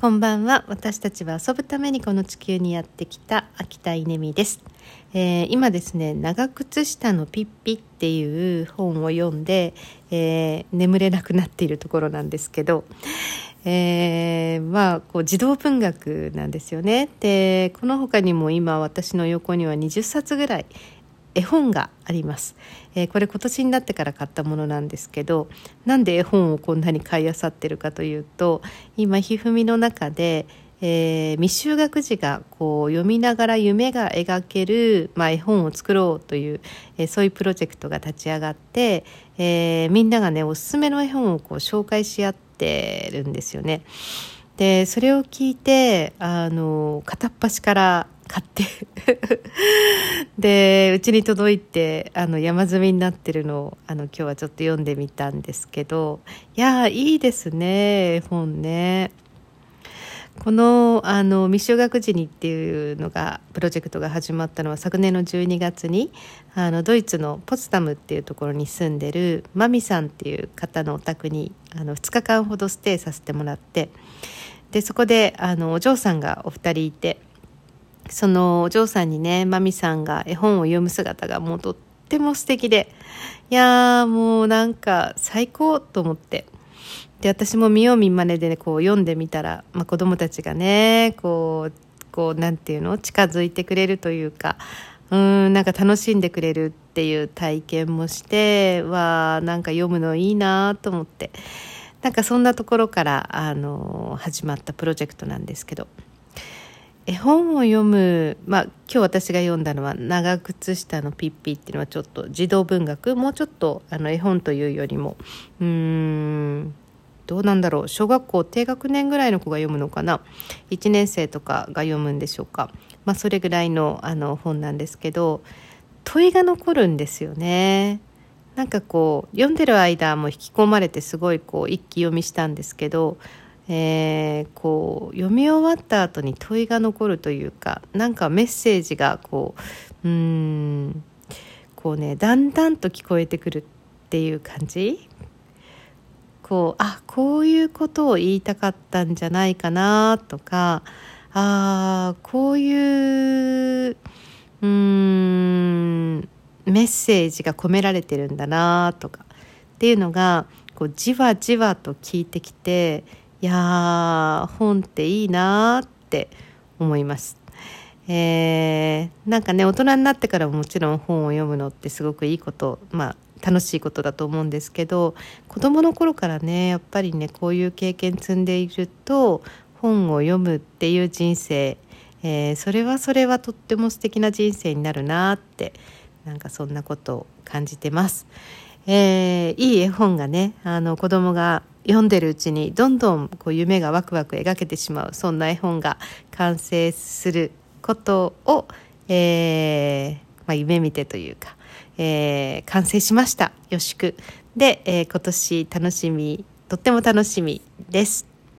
こんばんは。私たちは遊ぶためにこの地球にやってきた秋田稲美です、えー、今ですね長靴下のピッピっていう本を読んで、えー、眠れなくなっているところなんですけど、えー、まあこう児童文学なんですよね。でこの他にも今私の横には20冊ぐらい絵本があります、えー、これ今年になってから買ったものなんですけどなんで絵本をこんなに買いあさってるかというと今ひふみの中で、えー、未就学児がこう読みながら夢が描ける、まあ、絵本を作ろうという、えー、そういうプロジェクトが立ち上がって、え、みんながねおすすめの絵本をこう紹介し合ってるんですよね。でそれを聞いてあの片っ端から買って でうちに届いてあの山積みになってるのをあの今日はちょっと読んでみたんですけどいやいいですね本ね。このあの未就学児にっていうのがプロジェクトが始まったのは昨年の12月にあのドイツのポツダムっていうところに住んでるマミさんっていう方のお宅にあの2日間ほどステイさせてもらってでそこであのお嬢さんがお二人いてそのお嬢さんにねマミさんが絵本を読む姿がもうとっても素敵でいやーもうなんか最高と思って。で私も見よう見まねで、ね、こう読んでみたら、まあ、子供たちがねこうこうなんていうの近づいてくれるというかうんなんか楽しんでくれるっていう体験もしてはなんか読むのいいなと思って。なんかそんなところからあの始まったプロジェクトなんですけど。絵本を読む、まあ、今日私が読んだのは「長靴下のピッピ」っていうのはちょっと児童文学もうちょっとあの絵本というよりもうーんどうなんだろう。小学校低学年ぐらいの子が読むのかな。1年生とかが読むんでしょうか、まあ、それぐらいのあの本なんですけど問いが残るんですよね。なんかこう読んでる間も引き込まれてすごいこう一気読みしたんですけどえー、こう読み終わった後に問いが残るというかなんかメッセージがこううんこうねだんだんと聞こえてくるっていう感じこうあこういうことを言いたかったんじゃないかなとかあこういううんメッセージが込められてるんだなとかっていうのがこうじわじわと聞いてきていや本っていいなって思います。えー、なんかね大人になってからももちろん本を読むのってすごくいいことまあ楽しいことだと思うんですけど子どもの頃からねやっぱりねこういう経験積んでいると本を読むっていう人生、えー、それはそれはとっても素敵な人生になるなってなんかそんなことを感じてます。えー、いい絵本がねあの子供が読んでるうちにどんどんこう夢がワクワク描けてしまうそんな絵本が完成することを、えーまあ、夢見てというか、えー、完成しました。よしく。で、えー、今年楽しみとっても楽しみです。